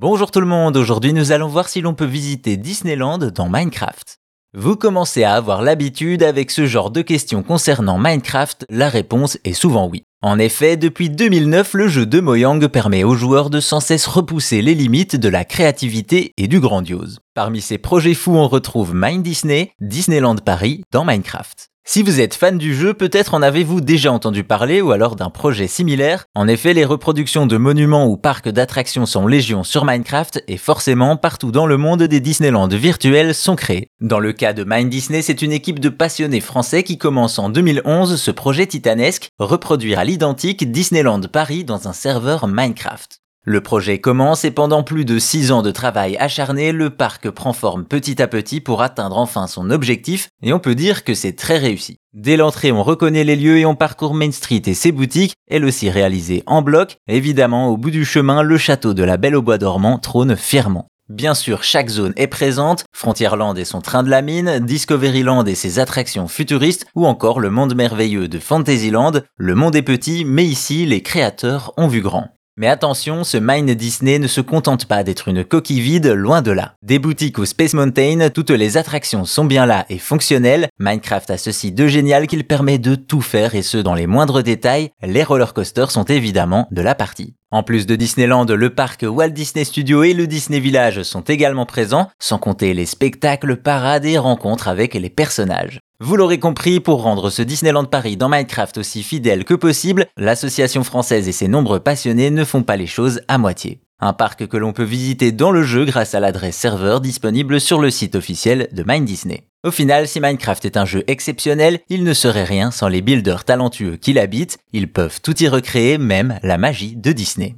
Bonjour tout le monde, aujourd'hui nous allons voir si l'on peut visiter Disneyland dans Minecraft. Vous commencez à avoir l'habitude avec ce genre de questions concernant Minecraft, la réponse est souvent oui. En effet, depuis 2009, le jeu de Mojang permet aux joueurs de sans cesse repousser les limites de la créativité et du grandiose. Parmi ces projets fous, on retrouve Mind Disney, Disneyland Paris dans Minecraft. Si vous êtes fan du jeu, peut-être en avez-vous déjà entendu parler ou alors d'un projet similaire. En effet, les reproductions de monuments ou parcs d'attractions sont légion sur Minecraft et forcément partout dans le monde des Disneyland virtuels sont créés. Dans le cas de Mind Disney, c'est une équipe de passionnés français qui commence en 2011 ce projet titanesque, reproduire à l'identique Disneyland Paris dans un serveur Minecraft. Le projet commence et pendant plus de 6 ans de travail acharné, le parc prend forme petit à petit pour atteindre enfin son objectif et on peut dire que c'est très réussi. Dès l'entrée, on reconnaît les lieux et on parcourt Main Street et ses boutiques, elle aussi réalisée en bloc. Évidemment, au bout du chemin, le château de la Belle au Bois dormant trône fièrement. Bien sûr, chaque zone est présente, Frontierland et son train de la mine, Discoveryland et ses attractions futuristes, ou encore le monde merveilleux de Fantasyland. Le monde est petit, mais ici, les créateurs ont vu grand. Mais attention, ce Mine Disney ne se contente pas d'être une coquille vide, loin de là. Des boutiques ou Space Mountain, toutes les attractions sont bien là et fonctionnelles. Minecraft a ceci de génial qu'il permet de tout faire et ce dans les moindres détails. Les roller coasters sont évidemment de la partie. En plus de Disneyland, le parc Walt Disney Studio et le Disney Village sont également présents, sans compter les spectacles, parades et rencontres avec les personnages. Vous l'aurez compris, pour rendre ce Disneyland Paris dans Minecraft aussi fidèle que possible, l'association française et ses nombreux passionnés ne font pas les choses à moitié. Un parc que l'on peut visiter dans le jeu grâce à l'adresse serveur disponible sur le site officiel de Mind Disney. Au final, si Minecraft est un jeu exceptionnel, il ne serait rien sans les builders talentueux qui l'habitent, ils peuvent tout y recréer, même la magie de Disney.